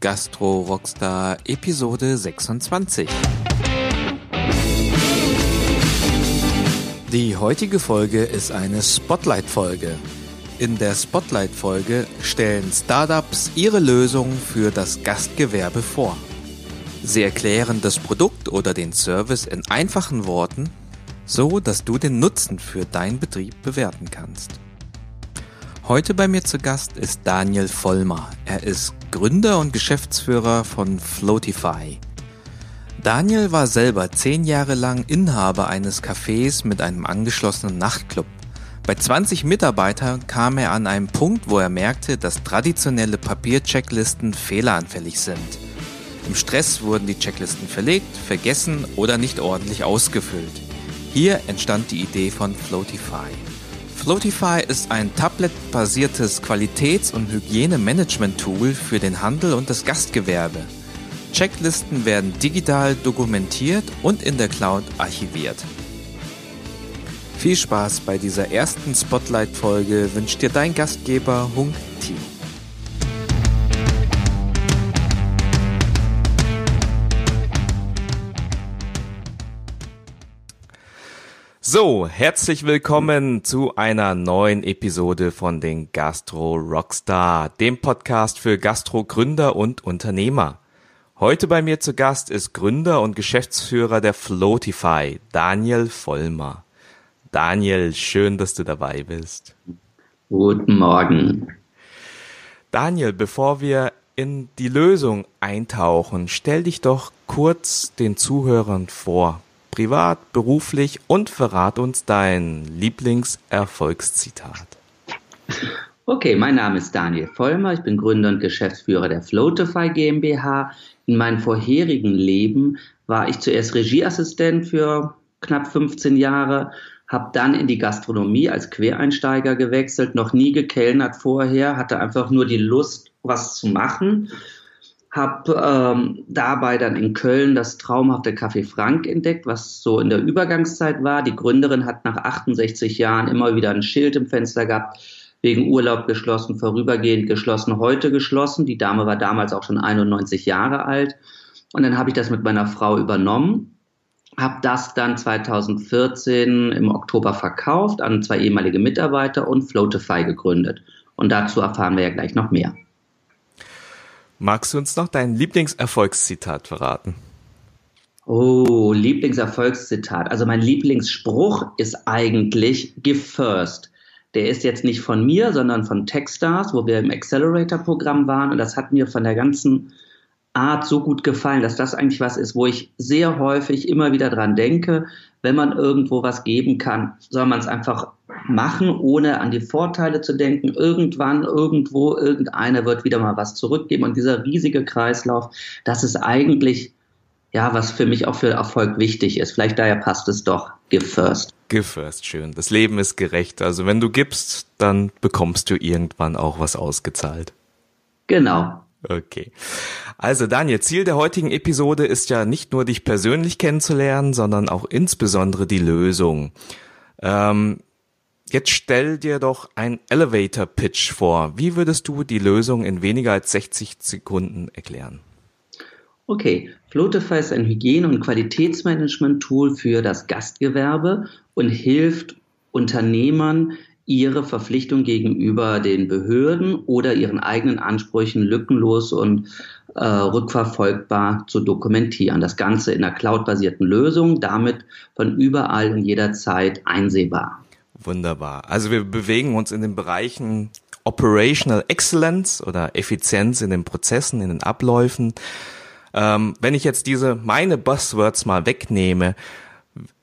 Gastro Rockstar Episode 26. Die heutige Folge ist eine Spotlight-Folge. In der Spotlight-Folge stellen Startups ihre Lösung für das Gastgewerbe vor. Sie erklären das Produkt oder den Service in einfachen Worten, so dass du den Nutzen für deinen Betrieb bewerten kannst. Heute bei mir zu Gast ist Daniel Vollmer. Er ist Gründer und Geschäftsführer von Floatify. Daniel war selber zehn Jahre lang Inhaber eines Cafés mit einem angeschlossenen Nachtclub. Bei 20 Mitarbeitern kam er an einen Punkt, wo er merkte, dass traditionelle Papierchecklisten fehleranfällig sind. Im Stress wurden die Checklisten verlegt, vergessen oder nicht ordentlich ausgefüllt. Hier entstand die Idee von Floatify. Floatify ist ein tabletbasiertes Qualitäts- und Hygienemanagement-Tool für den Handel und das Gastgewerbe. Checklisten werden digital dokumentiert und in der Cloud archiviert. Viel Spaß bei dieser ersten Spotlight-Folge wünscht dir dein Gastgeber Hung Ti. So, herzlich willkommen zu einer neuen Episode von den Gastro Rockstar, dem Podcast für Gastro-Gründer und Unternehmer. Heute bei mir zu Gast ist Gründer und Geschäftsführer der Floatify, Daniel Vollmer. Daniel, schön, dass du dabei bist. Guten Morgen. Daniel, bevor wir in die Lösung eintauchen, stell dich doch kurz den Zuhörern vor privat, beruflich und verrat uns dein Lieblingserfolgszitat. Okay, mein Name ist Daniel Vollmer, ich bin Gründer und Geschäftsführer der Floatify GmbH. In meinem vorherigen Leben war ich zuerst Regieassistent für knapp 15 Jahre, habe dann in die Gastronomie als Quereinsteiger gewechselt, noch nie gekellnert vorher, hatte einfach nur die Lust, was zu machen habe ähm, dabei dann in Köln das traumhafte Café Frank entdeckt, was so in der Übergangszeit war. Die Gründerin hat nach 68 Jahren immer wieder ein Schild im Fenster gehabt, wegen Urlaub geschlossen, vorübergehend geschlossen, heute geschlossen. Die Dame war damals auch schon 91 Jahre alt. Und dann habe ich das mit meiner Frau übernommen, habe das dann 2014 im Oktober verkauft an zwei ehemalige Mitarbeiter und Floatify gegründet. Und dazu erfahren wir ja gleich noch mehr. Magst du uns noch dein Lieblingserfolgszitat verraten? Oh, Lieblingserfolgszitat. Also mein Lieblingsspruch ist eigentlich Give First. Der ist jetzt nicht von mir, sondern von Techstars, wo wir im Accelerator-Programm waren. Und das hat mir von der ganzen Art so gut gefallen, dass das eigentlich was ist, wo ich sehr häufig immer wieder dran denke, wenn man irgendwo was geben kann, soll man es einfach machen, ohne an die Vorteile zu denken. Irgendwann, irgendwo, irgendeiner wird wieder mal was zurückgeben. Und dieser riesige Kreislauf, das ist eigentlich, ja, was für mich auch für Erfolg wichtig ist. Vielleicht daher passt es doch. Give first. Give first, schön. Das Leben ist gerecht. Also wenn du gibst, dann bekommst du irgendwann auch was ausgezahlt. Genau. Okay. Also Daniel, Ziel der heutigen Episode ist ja nicht nur dich persönlich kennenzulernen, sondern auch insbesondere die Lösung. Ähm, jetzt stell dir doch ein Elevator Pitch vor. Wie würdest du die Lösung in weniger als 60 Sekunden erklären? Okay, Flotify ist ein Hygiene- und Qualitätsmanagement-Tool für das Gastgewerbe und hilft Unternehmern, ihre Verpflichtung gegenüber den Behörden oder ihren eigenen Ansprüchen lückenlos und äh, rückverfolgbar zu dokumentieren. Das Ganze in einer cloudbasierten Lösung, damit von überall und jederzeit einsehbar. Wunderbar. Also wir bewegen uns in den Bereichen Operational Excellence oder Effizienz in den Prozessen, in den Abläufen. Ähm, wenn ich jetzt diese meine Buzzwords mal wegnehme,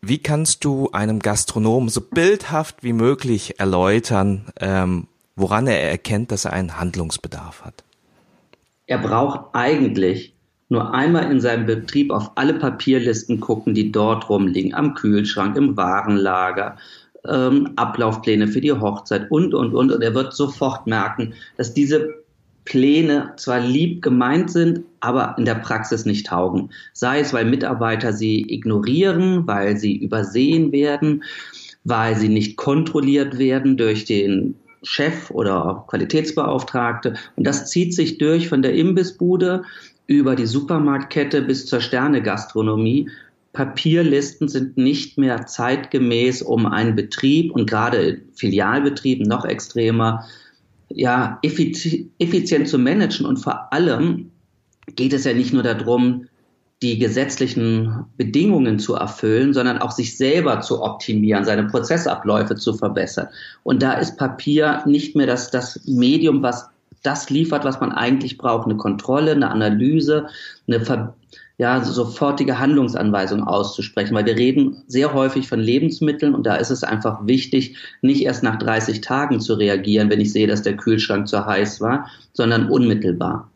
wie kannst du einem Gastronomen so bildhaft wie möglich erläutern, ähm, woran er erkennt, dass er einen Handlungsbedarf hat? Er braucht eigentlich nur einmal in seinem Betrieb auf alle Papierlisten gucken, die dort rumliegen, am Kühlschrank, im Warenlager, ähm, Ablaufpläne für die Hochzeit und, und, und. Und er wird sofort merken, dass diese Pläne zwar lieb gemeint sind, aber in der Praxis nicht taugen. Sei es, weil Mitarbeiter sie ignorieren, weil sie übersehen werden, weil sie nicht kontrolliert werden durch den Chef oder Qualitätsbeauftragte. Und das zieht sich durch von der Imbissbude über die Supermarktkette bis zur Sterne-Gastronomie. Papierlisten sind nicht mehr zeitgemäß, um einen Betrieb und gerade Filialbetrieben noch extremer ja, effizient zu managen. Und vor allem geht es ja nicht nur darum, die gesetzlichen Bedingungen zu erfüllen, sondern auch sich selber zu optimieren, seine Prozessabläufe zu verbessern. Und da ist Papier nicht mehr das, das Medium, was das liefert, was man eigentlich braucht. Eine Kontrolle, eine Analyse, eine Ver ja, sofortige Handlungsanweisung auszusprechen, weil wir reden sehr häufig von Lebensmitteln und da ist es einfach wichtig, nicht erst nach 30 Tagen zu reagieren, wenn ich sehe, dass der Kühlschrank zu heiß war, sondern unmittelbar.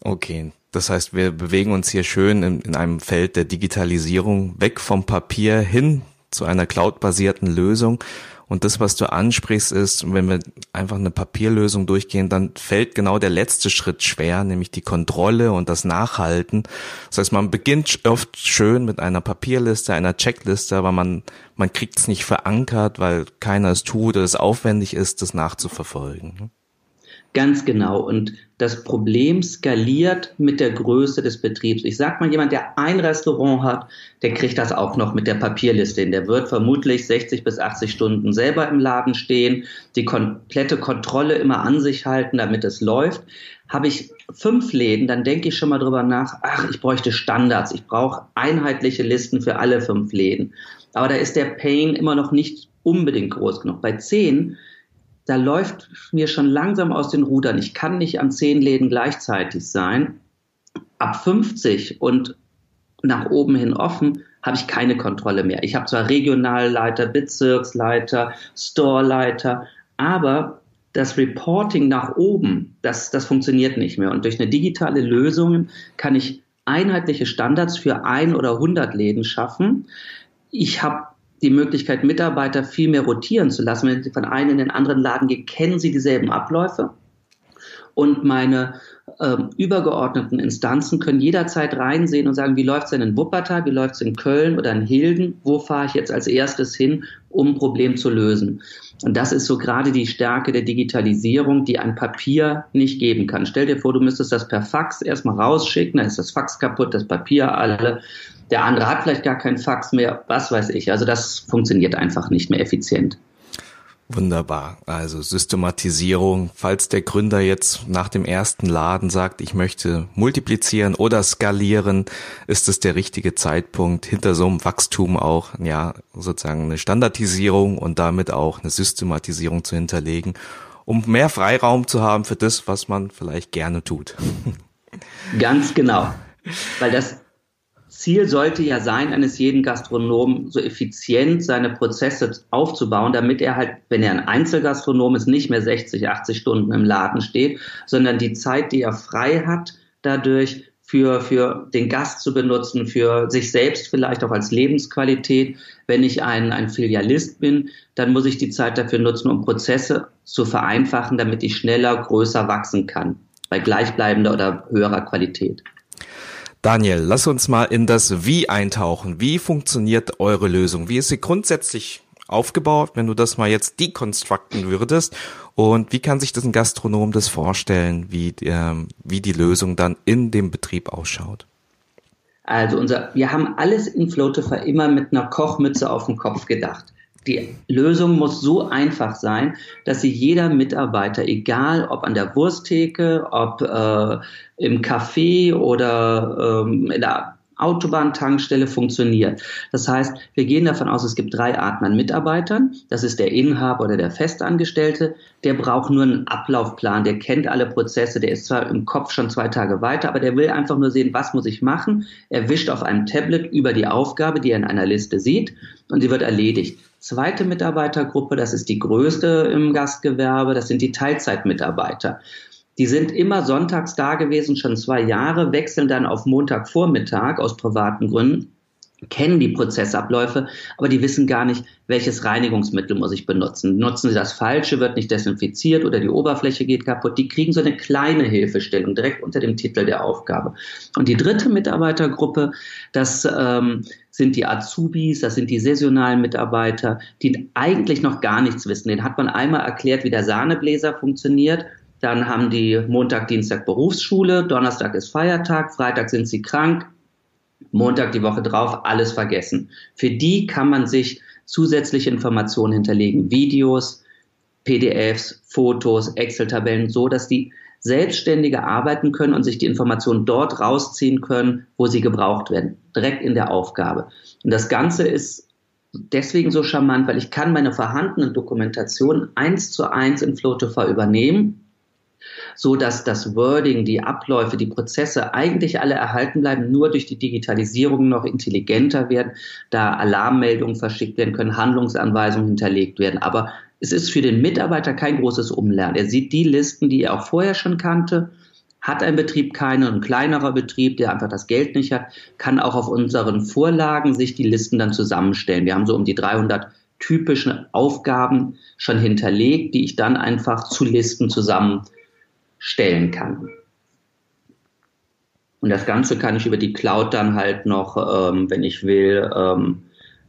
Okay, das heißt, wir bewegen uns hier schön in, in einem Feld der Digitalisierung weg vom Papier hin zu einer cloud-basierten Lösung. Und das, was du ansprichst, ist, wenn wir einfach eine Papierlösung durchgehen, dann fällt genau der letzte Schritt schwer, nämlich die Kontrolle und das Nachhalten. Das heißt, man beginnt oft schön mit einer Papierliste, einer Checkliste, aber man, man kriegt es nicht verankert, weil keiner es tut oder es aufwendig ist, das nachzuverfolgen. Ganz genau. Und das Problem skaliert mit der Größe des Betriebs. Ich sag mal, jemand, der ein Restaurant hat, der kriegt das auch noch mit der Papierliste hin. Der wird vermutlich 60 bis 80 Stunden selber im Laden stehen, die komplette Kontrolle immer an sich halten, damit es läuft. Habe ich fünf Läden, dann denke ich schon mal drüber nach, ach, ich bräuchte Standards, ich brauche einheitliche Listen für alle fünf Läden. Aber da ist der Pain immer noch nicht unbedingt groß genug. Bei zehn da läuft mir schon langsam aus den Rudern. Ich kann nicht an zehn Läden gleichzeitig sein. Ab 50 und nach oben hin offen habe ich keine Kontrolle mehr. Ich habe zwar Regionalleiter, Bezirksleiter, Storeleiter, aber das Reporting nach oben, das, das funktioniert nicht mehr. Und durch eine digitale Lösung kann ich einheitliche Standards für ein oder hundert Läden schaffen. Ich habe die Möglichkeit, Mitarbeiter viel mehr rotieren zu lassen. Wenn sie von einem in den anderen Laden gehen, kennen sie dieselben Abläufe. Und meine äh, übergeordneten Instanzen können jederzeit reinsehen und sagen, wie läuft es denn in Wuppertal, wie läuft es in Köln oder in Hilden, wo fahre ich jetzt als erstes hin, um ein Problem zu lösen. Und das ist so gerade die Stärke der Digitalisierung, die ein Papier nicht geben kann. Stell dir vor, du müsstest das per Fax erstmal rausschicken, dann ist das Fax kaputt, das Papier alle der andere hat vielleicht gar keinen Fax mehr, was weiß ich. Also das funktioniert einfach nicht mehr effizient. Wunderbar. Also Systematisierung. Falls der Gründer jetzt nach dem ersten Laden sagt, ich möchte multiplizieren oder skalieren, ist es der richtige Zeitpunkt, hinter so einem Wachstum auch, ja, sozusagen eine Standardisierung und damit auch eine Systematisierung zu hinterlegen, um mehr Freiraum zu haben für das, was man vielleicht gerne tut. Ganz genau. Weil das Ziel sollte ja sein, eines jeden Gastronomen so effizient seine Prozesse aufzubauen, damit er halt, wenn er ein Einzelgastronom ist, nicht mehr 60, 80 Stunden im Laden steht, sondern die Zeit, die er frei hat, dadurch für, für den Gast zu benutzen, für sich selbst vielleicht auch als Lebensqualität. Wenn ich ein, ein Filialist bin, dann muss ich die Zeit dafür nutzen, um Prozesse zu vereinfachen, damit ich schneller, größer wachsen kann, bei gleichbleibender oder höherer Qualität. Daniel, lass uns mal in das Wie eintauchen. Wie funktioniert eure Lösung? Wie ist sie grundsätzlich aufgebaut, wenn du das mal jetzt dekonstrukten würdest? Und wie kann sich das ein Gastronom das vorstellen, wie, ähm, wie die Lösung dann in dem Betrieb ausschaut? Also unser, wir haben alles in Flotify immer mit einer Kochmütze auf dem Kopf gedacht. Die Lösung muss so einfach sein, dass sie jeder Mitarbeiter, egal ob an der Wursttheke, ob äh, im Café oder ähm, in der Autobahntankstelle funktioniert. Das heißt, wir gehen davon aus, es gibt drei Arten an Mitarbeitern. Das ist der Inhaber oder der Festangestellte. Der braucht nur einen Ablaufplan. Der kennt alle Prozesse. Der ist zwar im Kopf schon zwei Tage weiter, aber der will einfach nur sehen, was muss ich machen. Er wischt auf einem Tablet über die Aufgabe, die er in einer Liste sieht und sie wird erledigt. Zweite Mitarbeitergruppe, das ist die größte im Gastgewerbe, das sind die Teilzeitmitarbeiter. Die sind immer sonntags da gewesen, schon zwei Jahre, wechseln dann auf Montagvormittag aus privaten Gründen. Kennen die Prozessabläufe, aber die wissen gar nicht, welches Reinigungsmittel muss ich benutzen. Nutzen sie das Falsche, wird nicht desinfiziert oder die Oberfläche geht kaputt. Die kriegen so eine kleine Hilfestellung direkt unter dem Titel der Aufgabe. Und die dritte Mitarbeitergruppe, das ähm, sind die Azubis, das sind die saisonalen Mitarbeiter, die eigentlich noch gar nichts wissen. Den hat man einmal erklärt, wie der Sahnebläser funktioniert. Dann haben die Montag, Dienstag Berufsschule, Donnerstag ist Feiertag, Freitag sind sie krank, Montag die Woche drauf, alles vergessen. Für die kann man sich zusätzliche Informationen hinterlegen, Videos, PDFs, Fotos, Excel-Tabellen, so dass die selbstständiger arbeiten können und sich die Informationen dort rausziehen können, wo sie gebraucht werden, direkt in der Aufgabe. Und das Ganze ist deswegen so charmant, weil ich kann meine vorhandenen Dokumentationen eins zu eins in Flotify übernehmen so dass das Wording, die Abläufe, die Prozesse eigentlich alle erhalten bleiben, nur durch die Digitalisierung noch intelligenter werden, da Alarmmeldungen verschickt werden können, Handlungsanweisungen hinterlegt werden. Aber es ist für den Mitarbeiter kein großes Umlernen. Er sieht die Listen, die er auch vorher schon kannte. Hat ein Betrieb keine, ein kleinerer Betrieb, der einfach das Geld nicht hat, kann auch auf unseren Vorlagen sich die Listen dann zusammenstellen. Wir haben so um die 300 typischen Aufgaben schon hinterlegt, die ich dann einfach zu Listen zusammen stellen kann. Und das Ganze kann ich über die Cloud dann halt noch, ähm, wenn ich will, ähm,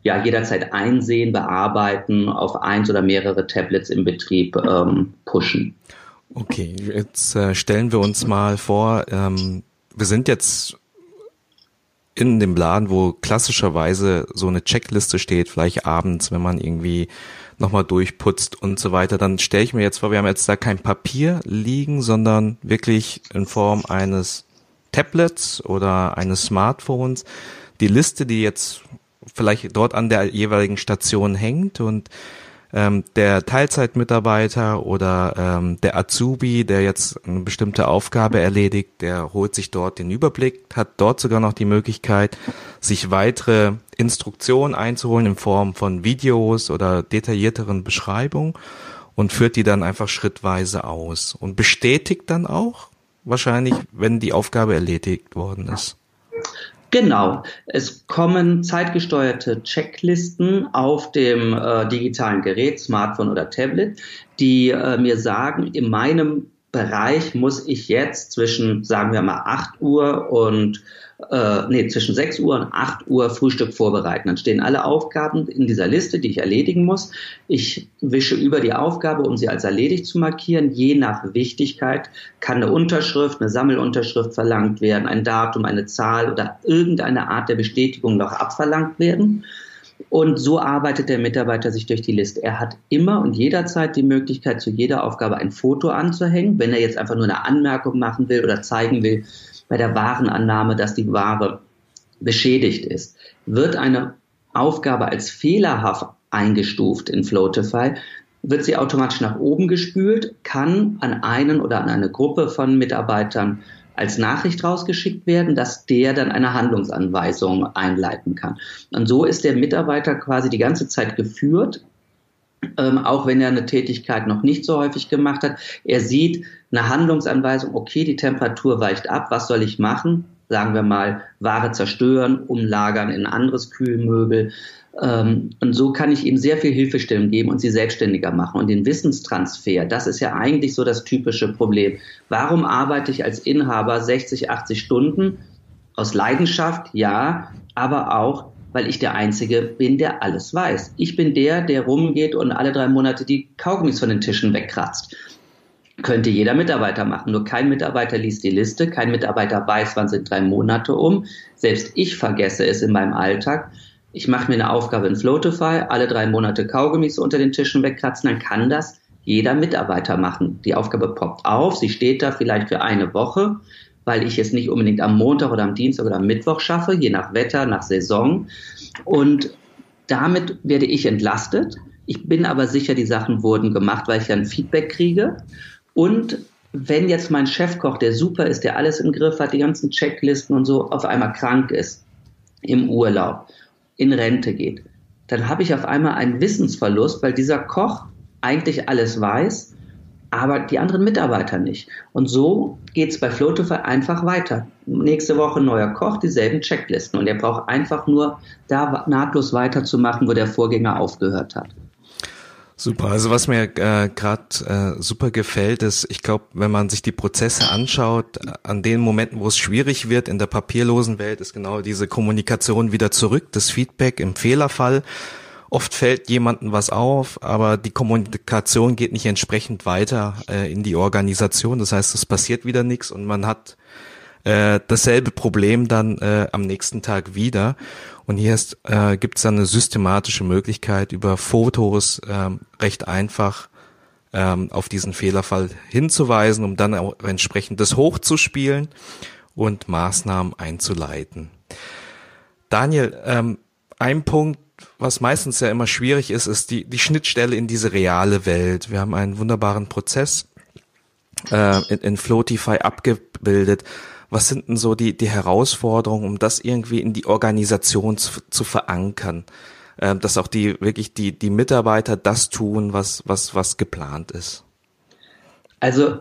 ja, jederzeit einsehen, bearbeiten, auf eins oder mehrere Tablets im Betrieb ähm, pushen. Okay, jetzt äh, stellen wir uns mal vor, ähm, wir sind jetzt in dem Laden, wo klassischerweise so eine Checkliste steht, vielleicht abends, wenn man irgendwie nochmal durchputzt und so weiter, dann stelle ich mir jetzt vor, wir haben jetzt da kein Papier liegen, sondern wirklich in Form eines Tablets oder eines Smartphones. Die Liste, die jetzt vielleicht dort an der jeweiligen Station hängt und ähm, der Teilzeitmitarbeiter oder ähm, der Azubi, der jetzt eine bestimmte Aufgabe erledigt, der holt sich dort den Überblick, hat dort sogar noch die Möglichkeit, sich weitere Instruktionen einzuholen in Form von Videos oder detaillierteren Beschreibungen und führt die dann einfach schrittweise aus und bestätigt dann auch wahrscheinlich, wenn die Aufgabe erledigt worden ist. Genau. Es kommen zeitgesteuerte Checklisten auf dem äh, digitalen Gerät, Smartphone oder Tablet, die äh, mir sagen, in meinem Bereich muss ich jetzt zwischen, sagen wir mal, 8 Uhr und äh, nee, zwischen 6 Uhr und 8 Uhr Frühstück vorbereiten. Dann stehen alle Aufgaben in dieser Liste, die ich erledigen muss. Ich wische über die Aufgabe, um sie als erledigt zu markieren. Je nach Wichtigkeit kann eine Unterschrift, eine Sammelunterschrift verlangt werden, ein Datum, eine Zahl oder irgendeine Art der Bestätigung noch abverlangt werden. Und so arbeitet der Mitarbeiter sich durch die Liste. Er hat immer und jederzeit die Möglichkeit, zu jeder Aufgabe ein Foto anzuhängen. Wenn er jetzt einfach nur eine Anmerkung machen will oder zeigen will, bei der Warenannahme, dass die Ware beschädigt ist. Wird eine Aufgabe als fehlerhaft eingestuft in Floatify, wird sie automatisch nach oben gespült, kann an einen oder an eine Gruppe von Mitarbeitern als Nachricht rausgeschickt werden, dass der dann eine Handlungsanweisung einleiten kann. Und so ist der Mitarbeiter quasi die ganze Zeit geführt, ähm, auch wenn er eine Tätigkeit noch nicht so häufig gemacht hat. Er sieht eine Handlungsanweisung, okay, die Temperatur weicht ab, was soll ich machen? Sagen wir mal, Ware zerstören, umlagern in ein anderes Kühlmöbel. Ähm, und so kann ich ihm sehr viel Hilfestellung geben und sie selbstständiger machen. Und den Wissenstransfer, das ist ja eigentlich so das typische Problem. Warum arbeite ich als Inhaber 60, 80 Stunden? Aus Leidenschaft, ja, aber auch, weil ich der Einzige bin, der alles weiß. Ich bin der, der rumgeht und alle drei Monate die Kaugummis von den Tischen wegkratzt. Könnte jeder Mitarbeiter machen. Nur kein Mitarbeiter liest die Liste, kein Mitarbeiter weiß, wann sind drei Monate um. Selbst ich vergesse es in meinem Alltag. Ich mache mir eine Aufgabe in Floatify, alle drei Monate Kaugummis unter den Tischen wegkratzen, dann kann das jeder Mitarbeiter machen. Die Aufgabe poppt auf, sie steht da vielleicht für eine Woche weil ich es nicht unbedingt am Montag oder am Dienstag oder am Mittwoch schaffe, je nach Wetter, nach Saison. Und damit werde ich entlastet. Ich bin aber sicher, die Sachen wurden gemacht, weil ich dann Feedback kriege. Und wenn jetzt mein Chefkoch, der super ist, der alles im Griff hat, die ganzen Checklisten und so, auf einmal krank ist, im Urlaub, in Rente geht, dann habe ich auf einmal einen Wissensverlust, weil dieser Koch eigentlich alles weiß aber die anderen Mitarbeiter nicht. Und so geht es bei Flotify einfach weiter. Nächste Woche neuer Koch, dieselben Checklisten. Und er braucht einfach nur da nahtlos weiterzumachen, wo der Vorgänger aufgehört hat. Super. Also was mir äh, gerade äh, super gefällt, ist, ich glaube, wenn man sich die Prozesse anschaut, an den Momenten, wo es schwierig wird in der papierlosen Welt, ist genau diese Kommunikation wieder zurück, das Feedback im Fehlerfall. Oft fällt jemandem was auf, aber die Kommunikation geht nicht entsprechend weiter äh, in die Organisation. Das heißt, es passiert wieder nichts und man hat äh, dasselbe Problem dann äh, am nächsten Tag wieder. Und hier ist, äh, gibt es dann eine systematische Möglichkeit, über Fotos ähm, recht einfach ähm, auf diesen Fehlerfall hinzuweisen, um dann auch entsprechend das hochzuspielen und Maßnahmen einzuleiten. Daniel, ähm, ein Punkt, was meistens ja immer schwierig ist, ist die, die Schnittstelle in diese reale Welt. Wir haben einen wunderbaren Prozess äh, in, in Flotify abgebildet, was sind denn so die, die Herausforderungen, um das irgendwie in die Organisation zu, zu verankern? Äh, dass auch die wirklich die, die Mitarbeiter das tun, was, was, was geplant ist? Also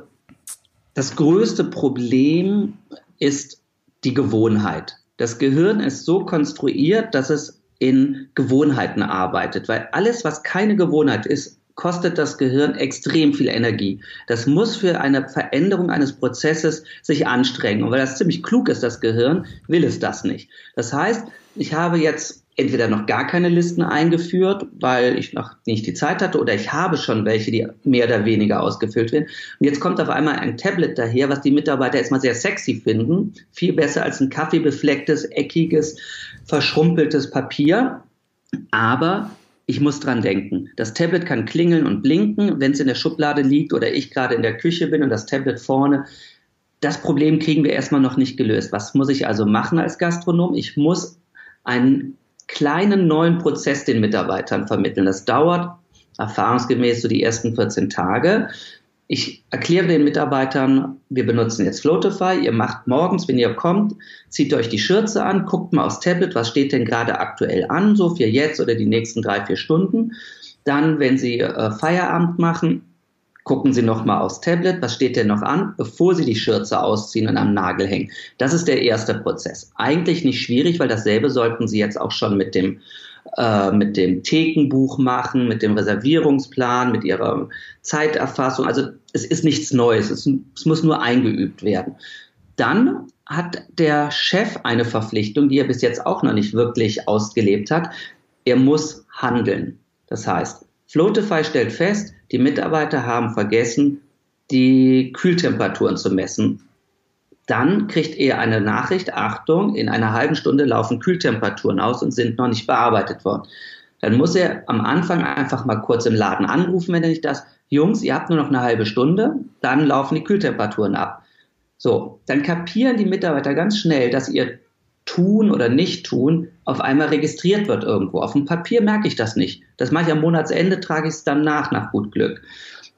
das größte Problem ist die Gewohnheit. Das Gehirn ist so konstruiert, dass es in Gewohnheiten arbeitet, weil alles, was keine Gewohnheit ist, kostet das Gehirn extrem viel Energie. Das muss für eine Veränderung eines Prozesses sich anstrengen. Und weil das ziemlich klug ist, das Gehirn, will es das nicht. Das heißt, ich habe jetzt entweder noch gar keine Listen eingeführt, weil ich noch nicht die Zeit hatte, oder ich habe schon welche, die mehr oder weniger ausgefüllt werden. Und jetzt kommt auf einmal ein Tablet daher, was die Mitarbeiter erstmal sehr sexy finden. Viel besser als ein kaffeebeflecktes, eckiges, verschrumpeltes Papier. Aber ich muss dran denken. Das Tablet kann klingeln und blinken, wenn es in der Schublade liegt oder ich gerade in der Küche bin und das Tablet vorne. Das Problem kriegen wir erstmal noch nicht gelöst. Was muss ich also machen als Gastronom? Ich muss einen kleinen neuen Prozess den Mitarbeitern vermitteln. Das dauert erfahrungsgemäß so die ersten 14 Tage ich erkläre den Mitarbeitern, wir benutzen jetzt Flotify, ihr macht morgens, wenn ihr kommt, zieht euch die Schürze an, guckt mal aufs Tablet, was steht denn gerade aktuell an, so für jetzt oder die nächsten drei, vier Stunden. Dann, wenn Sie äh, Feierabend machen, gucken Sie nochmal aufs Tablet, was steht denn noch an, bevor Sie die Schürze ausziehen und am Nagel hängen. Das ist der erste Prozess. Eigentlich nicht schwierig, weil dasselbe sollten Sie jetzt auch schon mit dem äh, mit dem Thekenbuch machen, mit dem Reservierungsplan, mit ihrer Zeiterfassung. Also es ist nichts Neues, es, es muss nur eingeübt werden. Dann hat der Chef eine Verpflichtung, die er bis jetzt auch noch nicht wirklich ausgelebt hat. Er muss handeln. Das heißt, Flotify stellt fest, die Mitarbeiter haben vergessen, die Kühltemperaturen zu messen dann kriegt er eine Nachricht, Achtung, in einer halben Stunde laufen Kühltemperaturen aus und sind noch nicht bearbeitet worden. Dann muss er am Anfang einfach mal kurz im Laden anrufen, wenn er nicht das, Jungs, ihr habt nur noch eine halbe Stunde, dann laufen die Kühltemperaturen ab. So, dann kapieren die Mitarbeiter ganz schnell, dass ihr Tun oder Nicht-Tun auf einmal registriert wird irgendwo. Auf dem Papier merke ich das nicht. Das mache ich am Monatsende, trage ich es dann nach, nach gut Glück.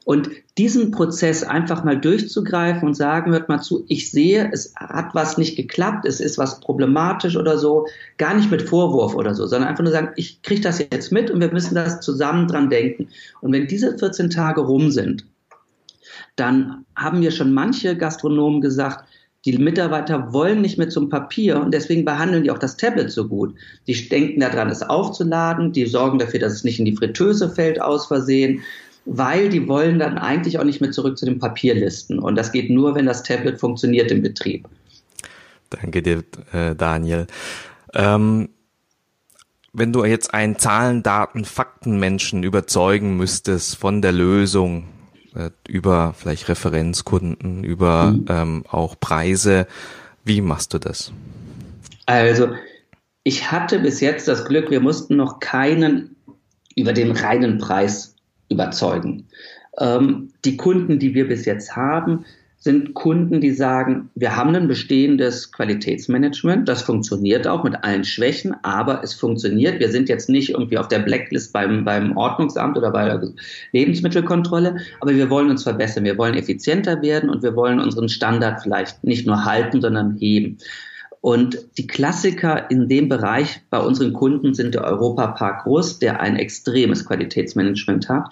Und diesen Prozess einfach mal durchzugreifen und sagen, hört mal zu, ich sehe, es hat was nicht geklappt, es ist was problematisch oder so, gar nicht mit Vorwurf oder so, sondern einfach nur sagen, ich kriege das jetzt mit und wir müssen das zusammen dran denken. Und wenn diese 14 Tage rum sind, dann haben wir schon manche Gastronomen gesagt, die Mitarbeiter wollen nicht mehr zum Papier und deswegen behandeln die auch das Tablet so gut. Die denken daran, es aufzuladen, die sorgen dafür, dass es nicht in die Fritteuse fällt aus Versehen weil die wollen dann eigentlich auch nicht mehr zurück zu den Papierlisten. Und das geht nur, wenn das Tablet funktioniert im Betrieb. Danke dir, äh, Daniel. Ähm, wenn du jetzt einen Zahlen, Daten, Fakten-Menschen überzeugen müsstest von der Lösung äh, über vielleicht Referenzkunden, über mhm. ähm, auch Preise, wie machst du das? Also, ich hatte bis jetzt das Glück, wir mussten noch keinen über den reinen Preis überzeugen. Ähm, die Kunden, die wir bis jetzt haben, sind Kunden, die sagen, wir haben ein bestehendes Qualitätsmanagement, das funktioniert auch mit allen Schwächen, aber es funktioniert. Wir sind jetzt nicht irgendwie auf der Blacklist beim, beim Ordnungsamt oder bei der Lebensmittelkontrolle, aber wir wollen uns verbessern, wir wollen effizienter werden und wir wollen unseren Standard vielleicht nicht nur halten, sondern heben. Und die Klassiker in dem Bereich bei unseren Kunden sind der Europapark Groß, der ein extremes Qualitätsmanagement hat,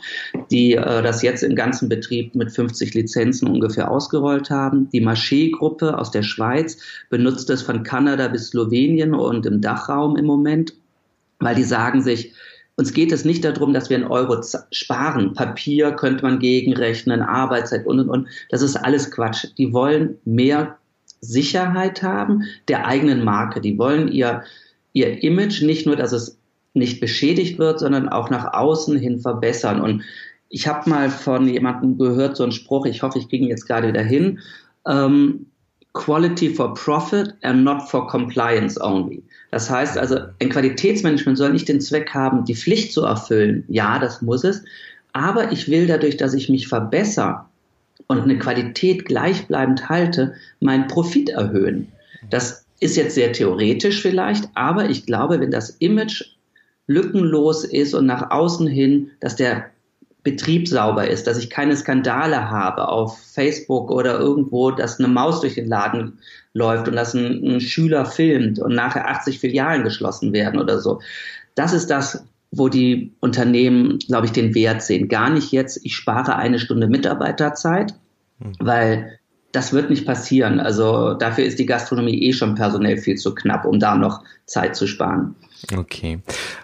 die äh, das jetzt im ganzen Betrieb mit 50 Lizenzen ungefähr ausgerollt haben. Die Marché-Gruppe aus der Schweiz benutzt es von Kanada bis Slowenien und im Dachraum im Moment, weil die sagen sich, uns geht es nicht darum, dass wir einen Euro sparen. Papier könnte man gegenrechnen, Arbeitszeit und, und, und. Das ist alles Quatsch. Die wollen mehr Sicherheit haben der eigenen Marke. Die wollen ihr, ihr Image nicht nur, dass es nicht beschädigt wird, sondern auch nach außen hin verbessern. Und ich habe mal von jemandem gehört, so einen Spruch, ich hoffe, ich kriege ihn jetzt gerade wieder hin. Ähm, Quality for Profit and not for Compliance only. Das heißt also, ein Qualitätsmanagement soll nicht den Zweck haben, die Pflicht zu erfüllen. Ja, das muss es. Aber ich will dadurch, dass ich mich verbessere, und eine Qualität gleichbleibend halte, meinen Profit erhöhen. Das ist jetzt sehr theoretisch vielleicht, aber ich glaube, wenn das Image lückenlos ist und nach außen hin, dass der Betrieb sauber ist, dass ich keine Skandale habe auf Facebook oder irgendwo, dass eine Maus durch den Laden läuft und dass ein, ein Schüler filmt und nachher 80 Filialen geschlossen werden oder so. Das ist das, wo die Unternehmen, glaube ich, den Wert sehen. Gar nicht jetzt, ich spare eine Stunde Mitarbeiterzeit, mhm. weil das wird nicht passieren. Also dafür ist die Gastronomie eh schon personell viel zu knapp, um da noch Zeit zu sparen. Okay.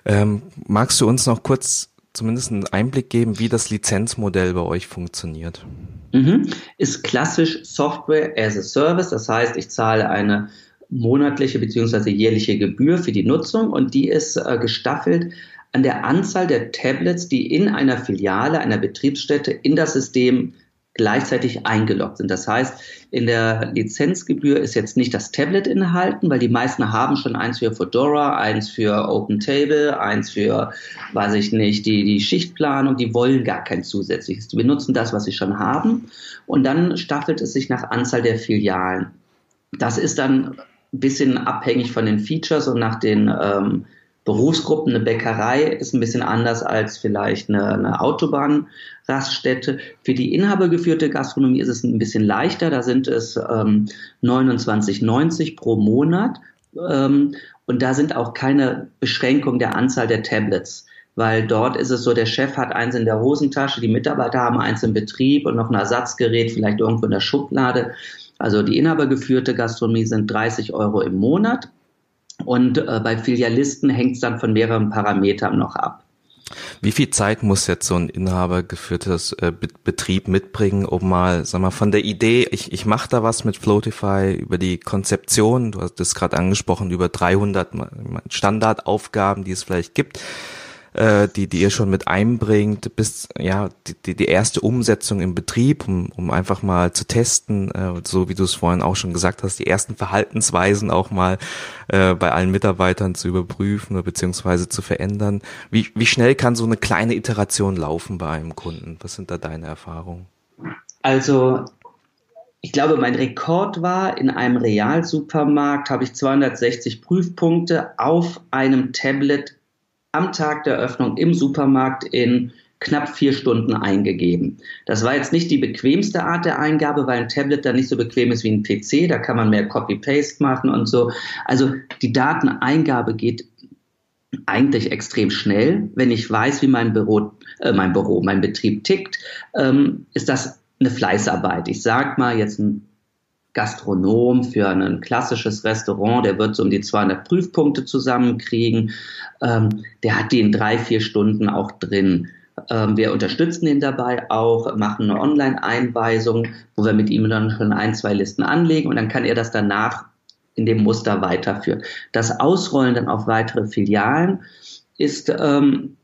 Ähm, magst du uns noch kurz zumindest einen Einblick geben, wie das Lizenzmodell bei euch funktioniert? Mhm. Ist klassisch Software as a Service. Das heißt, ich zahle eine monatliche bzw. jährliche Gebühr für die Nutzung und die ist äh, gestaffelt an der Anzahl der Tablets, die in einer Filiale einer Betriebsstätte in das System gleichzeitig eingeloggt sind. Das heißt, in der Lizenzgebühr ist jetzt nicht das Tablet enthalten, weil die meisten haben schon eins für Fedora, eins für Open Table, eins für, weiß ich nicht, die, die Schichtplanung, die wollen gar kein zusätzliches. Die benutzen das, was sie schon haben und dann staffelt es sich nach Anzahl der Filialen. Das ist dann ein bisschen abhängig von den Features und nach den ähm, Berufsgruppen. Eine Bäckerei ist ein bisschen anders als vielleicht eine, eine Autobahnraststätte. Für die inhabergeführte Gastronomie ist es ein bisschen leichter. Da sind es ähm, 29,90 pro Monat. Ähm, und da sind auch keine Beschränkungen der Anzahl der Tablets weil dort ist es so, der Chef hat eins in der Hosentasche, die Mitarbeiter haben eins im Betrieb und noch ein Ersatzgerät vielleicht irgendwo in der Schublade. Also die inhabergeführte Gastronomie sind 30 Euro im Monat und äh, bei Filialisten hängt es dann von mehreren Parametern noch ab. Wie viel Zeit muss jetzt so ein inhabergeführtes äh, Betrieb mitbringen, um mal, sag mal, von der Idee, ich, ich mache da was mit Floatify, über die Konzeption, du hast das gerade angesprochen, über 300 Standardaufgaben, die es vielleicht gibt, äh, die, die ihr schon mit einbringt, bis ja die, die erste Umsetzung im Betrieb, um, um einfach mal zu testen, äh, so wie du es vorhin auch schon gesagt hast, die ersten Verhaltensweisen auch mal äh, bei allen Mitarbeitern zu überprüfen oder beziehungsweise zu verändern. Wie, wie schnell kann so eine kleine Iteration laufen bei einem Kunden? Was sind da deine Erfahrungen? Also ich glaube, mein Rekord war, in einem Realsupermarkt habe ich 260 Prüfpunkte auf einem Tablet am Tag der Öffnung im Supermarkt in knapp vier Stunden eingegeben. Das war jetzt nicht die bequemste Art der Eingabe, weil ein Tablet da nicht so bequem ist wie ein PC. Da kann man mehr Copy-Paste machen und so. Also die Dateneingabe geht eigentlich extrem schnell. Wenn ich weiß, wie mein Büro, äh, mein Büro, mein Betrieb tickt, ähm, ist das eine Fleißarbeit. Ich sag mal jetzt ein Gastronom für ein klassisches Restaurant, der wird so um die 200 Prüfpunkte zusammenkriegen. Ähm, der hat die in drei, vier Stunden auch drin. Ähm, wir unterstützen ihn dabei auch, machen eine Online-Einweisung, wo wir mit ihm dann schon ein, zwei Listen anlegen und dann kann er das danach in dem Muster weiterführen. Das Ausrollen dann auf weitere Filialen ist ähm,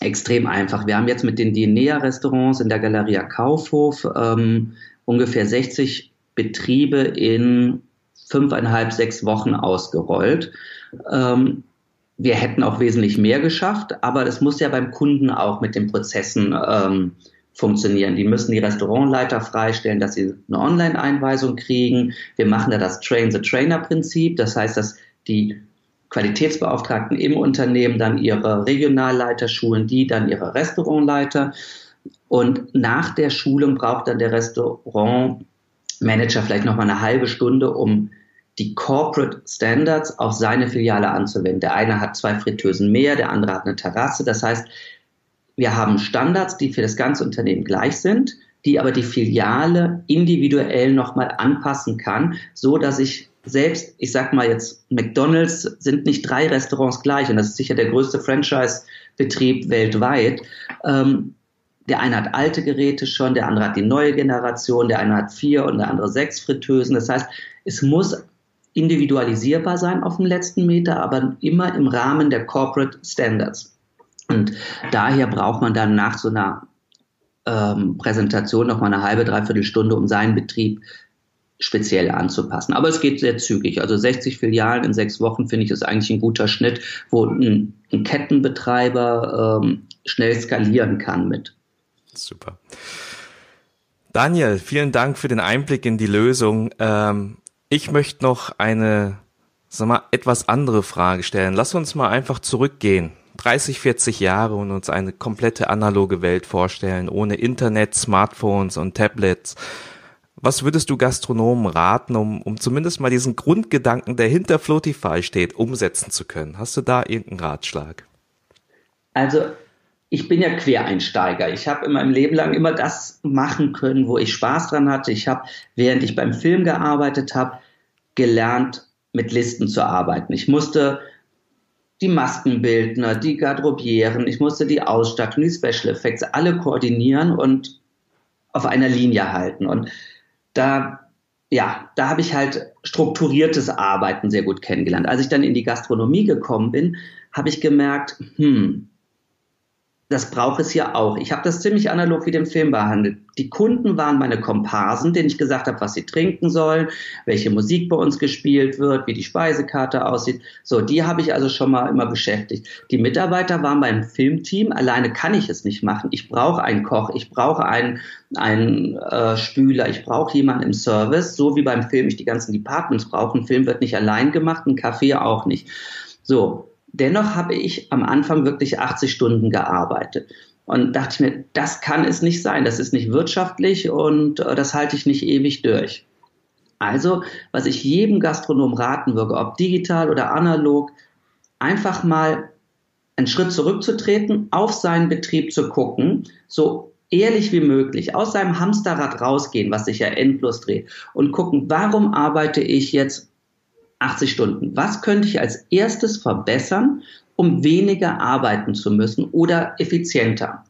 extrem einfach. Wir haben jetzt mit den Dinea-Restaurants in der Galeria Kaufhof ähm, ungefähr 60 Betriebe in fünfeinhalb, sechs Wochen ausgerollt. Ähm, wir hätten auch wesentlich mehr geschafft, aber das muss ja beim Kunden auch mit den Prozessen ähm, funktionieren. Die müssen die Restaurantleiter freistellen, dass sie eine Online-Einweisung kriegen. Wir machen da das Train-the-Trainer-Prinzip. Das heißt, dass die Qualitätsbeauftragten im Unternehmen dann ihre Regionalleiter schulen, die dann ihre Restaurantleiter. Und nach der Schulung braucht dann der Restaurantmanager vielleicht noch mal eine halbe Stunde, um die Corporate Standards auf seine Filiale anzuwenden. Der eine hat zwei Fritteusen mehr, der andere hat eine Terrasse. Das heißt, wir haben Standards, die für das ganze Unternehmen gleich sind, die aber die Filiale individuell nochmal anpassen kann, so dass ich selbst, ich sag mal jetzt, McDonald's sind nicht drei Restaurants gleich und das ist sicher der größte Franchise-Betrieb weltweit. Ähm, der eine hat alte Geräte schon, der andere hat die neue Generation, der eine hat vier und der andere sechs Fritteusen. Das heißt, es muss individualisierbar sein auf dem letzten Meter, aber immer im Rahmen der Corporate Standards. Und daher braucht man dann nach so einer ähm, Präsentation noch mal eine halbe, dreiviertel Stunde, um seinen Betrieb speziell anzupassen. Aber es geht sehr zügig. Also 60 Filialen in sechs Wochen finde ich ist eigentlich ein guter Schnitt, wo ein, ein Kettenbetreiber ähm, schnell skalieren kann mit. Super. Daniel, vielen Dank für den Einblick in die Lösung. Ähm, ich möchte noch eine, sag mal, etwas andere Frage stellen. Lass uns mal einfach zurückgehen. 30, 40 Jahre und uns eine komplette analoge Welt vorstellen, ohne Internet, Smartphones und Tablets. Was würdest du Gastronomen raten, um, um zumindest mal diesen Grundgedanken, der hinter Flotify steht, umsetzen zu können? Hast du da irgendeinen Ratschlag? Also ich bin ja Quereinsteiger. Ich habe in meinem Leben lang immer das machen können, wo ich Spaß dran hatte. Ich habe, während ich beim Film gearbeitet habe, gelernt, mit Listen zu arbeiten. Ich musste die Maskenbildner, die Garderobieren, ich musste die Ausstattung, die Special Effects alle koordinieren und auf einer Linie halten. Und da, ja, da habe ich halt strukturiertes Arbeiten sehr gut kennengelernt. Als ich dann in die Gastronomie gekommen bin, habe ich gemerkt, hm, das braucht es hier auch. Ich habe das ziemlich analog wie dem Film behandelt. Die Kunden waren meine Komparsen, denen ich gesagt habe, was sie trinken sollen, welche Musik bei uns gespielt wird, wie die Speisekarte aussieht. So, die habe ich also schon mal immer beschäftigt. Die Mitarbeiter waren beim Filmteam. Alleine kann ich es nicht machen. Ich brauche einen Koch, ich brauche einen, einen äh, Spüler, ich brauche jemanden im Service, so wie beim Film ich die ganzen Departments brauche. Ein Film wird nicht allein gemacht, ein Café auch nicht. So, Dennoch habe ich am Anfang wirklich 80 Stunden gearbeitet. Und dachte ich mir, das kann es nicht sein, das ist nicht wirtschaftlich und äh, das halte ich nicht ewig durch. Also, was ich jedem Gastronom raten würde, ob digital oder analog, einfach mal einen Schritt zurückzutreten, auf seinen Betrieb zu gucken, so ehrlich wie möglich aus seinem Hamsterrad rausgehen, was sich ja endlos dreht, und gucken, warum arbeite ich jetzt 80 Stunden. Was könnte ich als erstes verbessern, um weniger arbeiten zu müssen oder effizienter?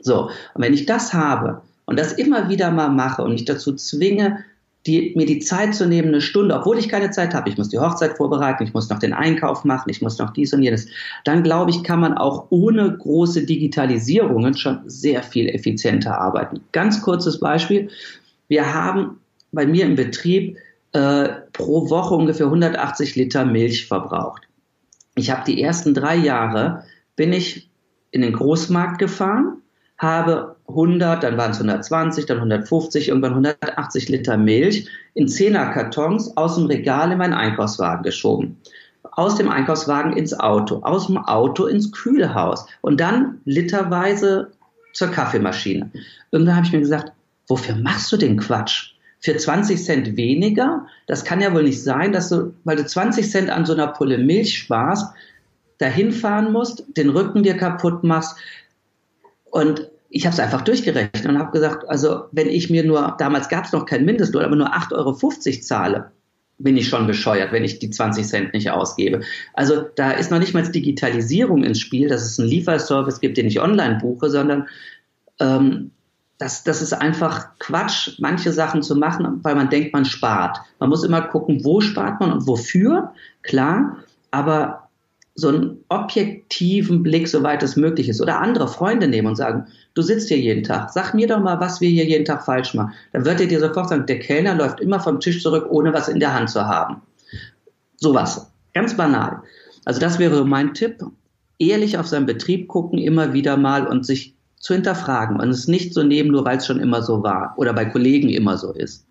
So, und wenn ich das habe und das immer wieder mal mache und ich dazu zwinge, die, mir die Zeit zu nehmen, eine Stunde, obwohl ich keine Zeit habe, ich muss die Hochzeit vorbereiten, ich muss noch den Einkauf machen, ich muss noch dies und jenes, dann glaube ich, kann man auch ohne große Digitalisierungen schon sehr viel effizienter arbeiten. Ganz kurzes Beispiel. Wir haben bei mir im Betrieb äh, pro Woche ungefähr 180 Liter Milch verbraucht. Ich habe die ersten drei Jahre, bin ich in den Großmarkt gefahren, habe 100, dann waren es 120, dann 150, irgendwann 180 Liter Milch in Zehnerkartons aus dem Regal in meinen Einkaufswagen geschoben. Aus dem Einkaufswagen ins Auto, aus dem Auto ins Kühlhaus und dann literweise zur Kaffeemaschine. Irgendwann habe ich mir gesagt, wofür machst du den Quatsch? Für 20 Cent weniger. Das kann ja wohl nicht sein, dass du, weil du 20 Cent an so einer Pulle Milch sparst, dahin fahren musst, den Rücken dir kaputt machst. Und ich habe es einfach durchgerechnet und habe gesagt, also wenn ich mir nur, damals gab es noch kein Mindestlohn, aber nur 8,50 Euro zahle, bin ich schon bescheuert, wenn ich die 20 Cent nicht ausgebe. Also da ist noch nicht mal Digitalisierung ins Spiel, dass es einen Lieferservice gibt, den ich online buche, sondern ähm, das, das ist einfach Quatsch, manche Sachen zu machen, weil man denkt, man spart. Man muss immer gucken, wo spart man und wofür, klar, aber so einen objektiven Blick, soweit es möglich ist, oder andere Freunde nehmen und sagen, du sitzt hier jeden Tag, sag mir doch mal, was wir hier jeden Tag falsch machen. Dann wird er dir sofort sagen, der Kellner läuft immer vom Tisch zurück, ohne was in der Hand zu haben. Sowas. Ganz banal. Also das wäre mein Tipp. Ehrlich auf seinen Betrieb gucken, immer wieder mal und sich zu hinterfragen und es nicht so nehmen, nur weil es schon immer so war oder bei Kollegen immer so ist.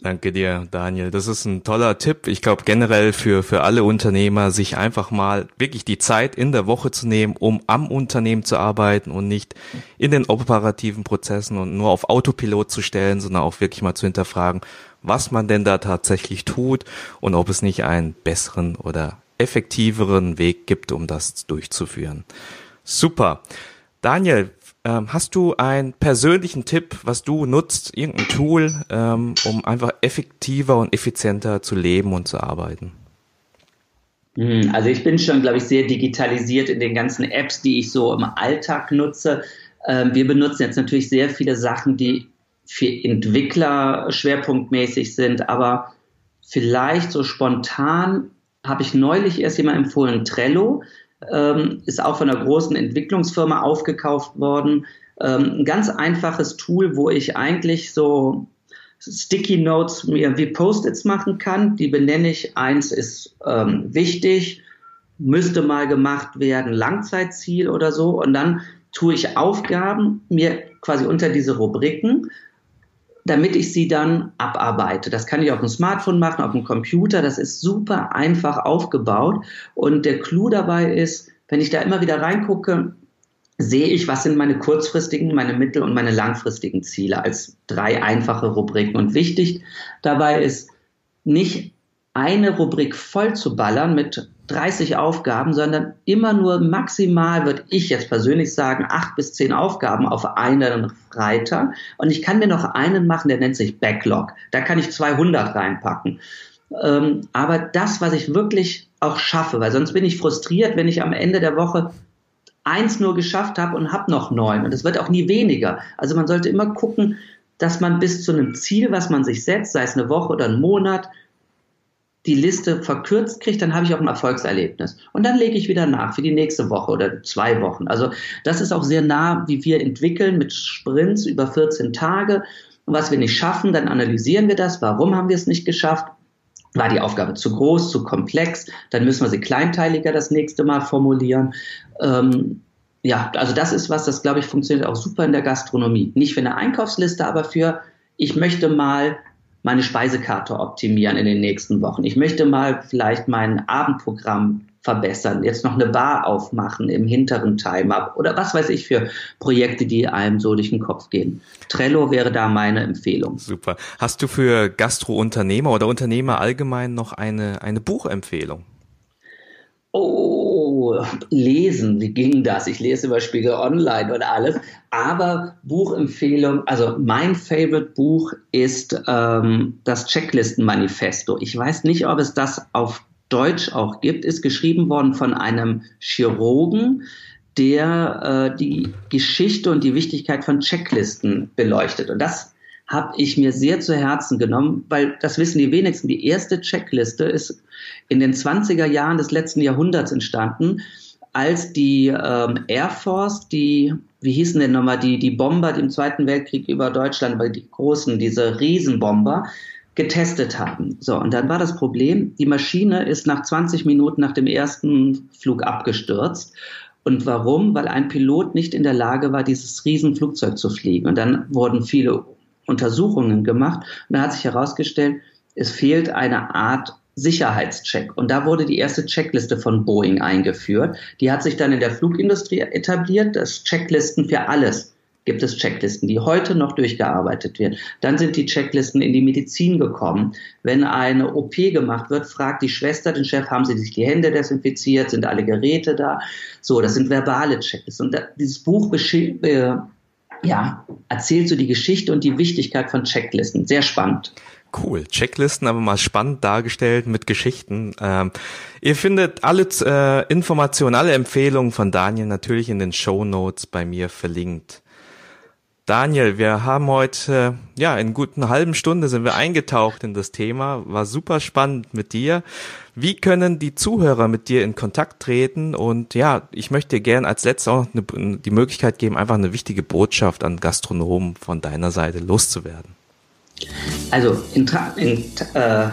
Danke dir, Daniel. Das ist ein toller Tipp. Ich glaube generell für, für alle Unternehmer, sich einfach mal wirklich die Zeit in der Woche zu nehmen, um am Unternehmen zu arbeiten und nicht in den operativen Prozessen und nur auf Autopilot zu stellen, sondern auch wirklich mal zu hinterfragen, was man denn da tatsächlich tut und ob es nicht einen besseren oder effektiveren Weg gibt, um das durchzuführen. Super. Daniel, ähm, hast du einen persönlichen Tipp, was du nutzt, irgendein Tool, ähm, um einfach effektiver und effizienter zu leben und zu arbeiten? Hm, also ich bin schon, glaube ich, sehr digitalisiert in den ganzen Apps, die ich so im Alltag nutze. Ähm, wir benutzen jetzt natürlich sehr viele Sachen, die für Entwickler schwerpunktmäßig sind, aber vielleicht so spontan habe ich neulich erst jemand empfohlen, Trello, ähm, ist auch von einer großen Entwicklungsfirma aufgekauft worden. Ähm, ein ganz einfaches Tool, wo ich eigentlich so Sticky Notes mir wie Post-its machen kann. Die benenne ich. Eins ist ähm, wichtig, müsste mal gemacht werden, Langzeitziel oder so. Und dann tue ich Aufgaben mir quasi unter diese Rubriken, damit ich sie dann abarbeite. Das kann ich auf dem Smartphone machen, auf dem Computer. Das ist super einfach aufgebaut. Und der Clou dabei ist, wenn ich da immer wieder reingucke, sehe ich, was sind meine kurzfristigen, meine mittel- und meine langfristigen Ziele als drei einfache Rubriken. Und wichtig dabei ist, nicht eine Rubrik voll zu ballern mit 30 Aufgaben, sondern immer nur maximal, würde ich jetzt persönlich sagen, acht bis zehn Aufgaben auf einen Reiter. Und ich kann mir noch einen machen, der nennt sich Backlog. Da kann ich 200 reinpacken. Ähm, aber das, was ich wirklich auch schaffe, weil sonst bin ich frustriert, wenn ich am Ende der Woche eins nur geschafft habe und habe noch neun. Und es wird auch nie weniger. Also man sollte immer gucken, dass man bis zu einem Ziel, was man sich setzt, sei es eine Woche oder ein Monat, die Liste verkürzt kriegt, dann habe ich auch ein Erfolgserlebnis. Und dann lege ich wieder nach für die nächste Woche oder zwei Wochen. Also das ist auch sehr nah, wie wir entwickeln mit Sprints über 14 Tage. Und was wir nicht schaffen, dann analysieren wir das. Warum haben wir es nicht geschafft? War die Aufgabe zu groß, zu komplex? Dann müssen wir sie kleinteiliger das nächste Mal formulieren. Ähm, ja, also das ist was, das glaube ich funktioniert auch super in der Gastronomie. Nicht für eine Einkaufsliste, aber für, ich möchte mal meine Speisekarte optimieren in den nächsten Wochen. Ich möchte mal vielleicht mein Abendprogramm verbessern, jetzt noch eine Bar aufmachen im hinteren Time-Up oder was weiß ich für Projekte, die einem so durch den Kopf gehen. Trello wäre da meine Empfehlung. Super. Hast du für Gastrounternehmer oder Unternehmer allgemein noch eine, eine Buchempfehlung? Oh, lesen, wie ging das? Ich lese über Spiegel Online und alles. Aber Buchempfehlung, also mein Favorite Buch ist ähm, das Checklistenmanifesto. Ich weiß nicht, ob es das auf Deutsch auch gibt, ist geschrieben worden von einem Chirurgen, der äh, die Geschichte und die Wichtigkeit von Checklisten beleuchtet. Und das habe ich mir sehr zu Herzen genommen, weil das wissen die wenigsten. Die erste Checkliste ist in den 20er Jahren des letzten Jahrhunderts entstanden, als die ähm, Air Force, die, wie hießen denn nochmal, die, die Bomber, die im Zweiten Weltkrieg über Deutschland, die großen, diese Riesenbomber, getestet haben. So, und dann war das Problem, die Maschine ist nach 20 Minuten nach dem ersten Flug abgestürzt. Und warum? Weil ein Pilot nicht in der Lage war, dieses Riesenflugzeug zu fliegen. Und dann wurden viele Untersuchungen gemacht und da hat sich herausgestellt, es fehlt eine Art Sicherheitscheck. Und da wurde die erste Checkliste von Boeing eingeführt. Die hat sich dann in der Flugindustrie etabliert, das Checklisten für alles gibt es Checklisten, die heute noch durchgearbeitet werden. Dann sind die Checklisten in die Medizin gekommen. Wenn eine OP gemacht wird, fragt die Schwester den Chef, haben sie sich die Hände desinfiziert, sind alle Geräte da? So, das sind verbale Checklisten. Und dieses Buch ja, erzählt so die Geschichte und die Wichtigkeit von Checklisten. Sehr spannend. Cool. Checklisten, aber mal spannend dargestellt mit Geschichten. Ähm, ihr findet alle äh, Informationen, alle Empfehlungen von Daniel natürlich in den Show Notes bei mir verlinkt. Daniel, wir haben heute, ja, in guten halben Stunde sind wir eingetaucht in das Thema. War super spannend mit dir. Wie können die Zuhörer mit dir in Kontakt treten? Und ja, ich möchte dir gern als letztes auch eine, die Möglichkeit geben, einfach eine wichtige Botschaft an Gastronomen von deiner Seite loszuwerden. Also in, in, äh,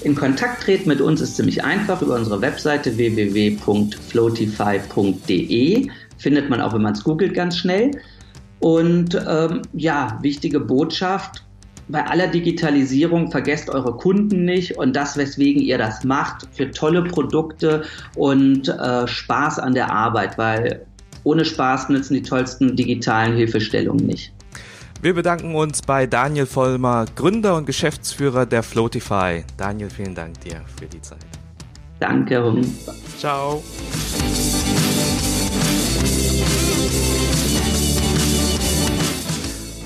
in Kontakt treten mit uns ist ziemlich einfach über unsere Webseite www.floatify.de. Findet man auch, wenn man es googelt, ganz schnell. Und ähm, ja, wichtige Botschaft, bei aller Digitalisierung vergesst eure Kunden nicht und das, weswegen ihr das macht, für tolle Produkte und äh, Spaß an der Arbeit, weil ohne Spaß nützen die tollsten digitalen Hilfestellungen nicht. Wir bedanken uns bei Daniel Vollmer, Gründer und Geschäftsführer der Floatify. Daniel, vielen Dank dir für die Zeit. Danke. Ciao.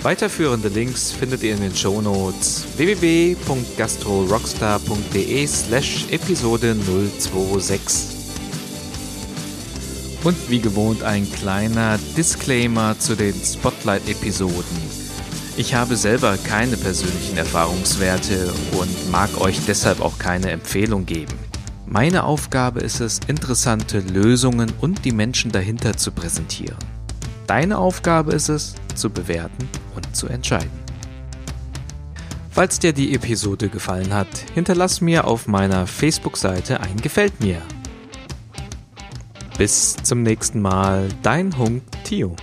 Weiterführende Links findet ihr in den Shownotes www.gastrorockstar.de slash Episode 026. Und wie gewohnt ein kleiner Disclaimer zu den Spotlight-Episoden. Ich habe selber keine persönlichen Erfahrungswerte und mag euch deshalb auch keine Empfehlung geben. Meine Aufgabe ist es, interessante Lösungen und die Menschen dahinter zu präsentieren. Deine Aufgabe ist es, zu bewerten und zu entscheiden. Falls dir die Episode gefallen hat, hinterlass mir auf meiner Facebook-Seite ein Gefällt mir. Bis zum nächsten Mal, dein Hunk Tio.